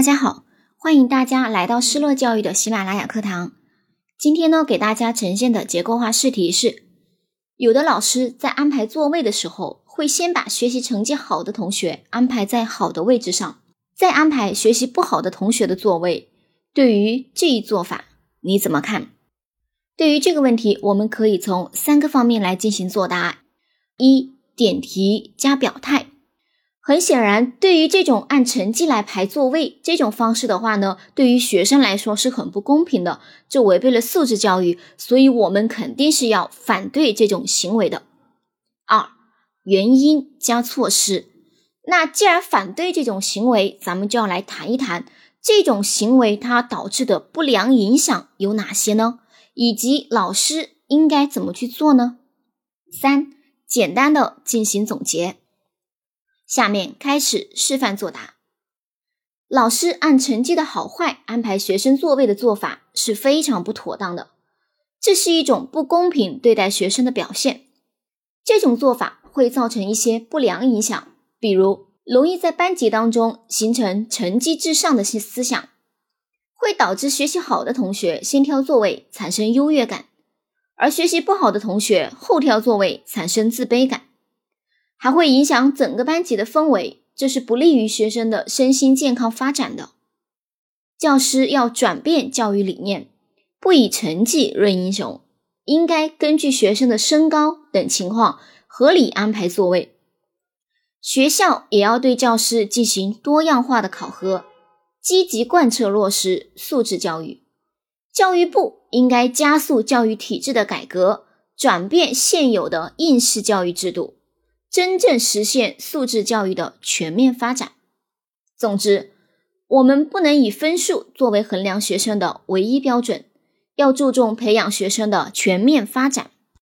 大家好，欢迎大家来到失乐教育的喜马拉雅课堂。今天呢，给大家呈现的结构化试题是：有的老师在安排座位的时候，会先把学习成绩好的同学安排在好的位置上，再安排学习不好的同学的座位。对于这一做法，你怎么看？对于这个问题，我们可以从三个方面来进行作答：一、点题加表态。很显然，对于这种按成绩来排座位这种方式的话呢，对于学生来说是很不公平的，这违背了素质教育，所以我们肯定是要反对这种行为的。二、原因加措施。那既然反对这种行为，咱们就要来谈一谈这种行为它导致的不良影响有哪些呢？以及老师应该怎么去做呢？三、简单的进行总结。下面开始示范作答。老师按成绩的好坏安排学生座位的做法是非常不妥当的，这是一种不公平对待学生的表现。这种做法会造成一些不良影响，比如容易在班级当中形成成绩至上的些思想，会导致学习好的同学先挑座位产生优越感，而学习不好的同学后挑座位产生自卑感。还会影响整个班级的氛围，这是不利于学生的身心健康发展的。教师要转变教育理念，不以成绩论英雄，应该根据学生的身高等情况合理安排座位。学校也要对教师进行多样化的考核，积极贯彻落实素质教育。教育部应该加速教育体制的改革，转变现有的应试教育制度。真正实现素质教育的全面发展。总之，我们不能以分数作为衡量学生的唯一标准，要注重培养学生的全面发展。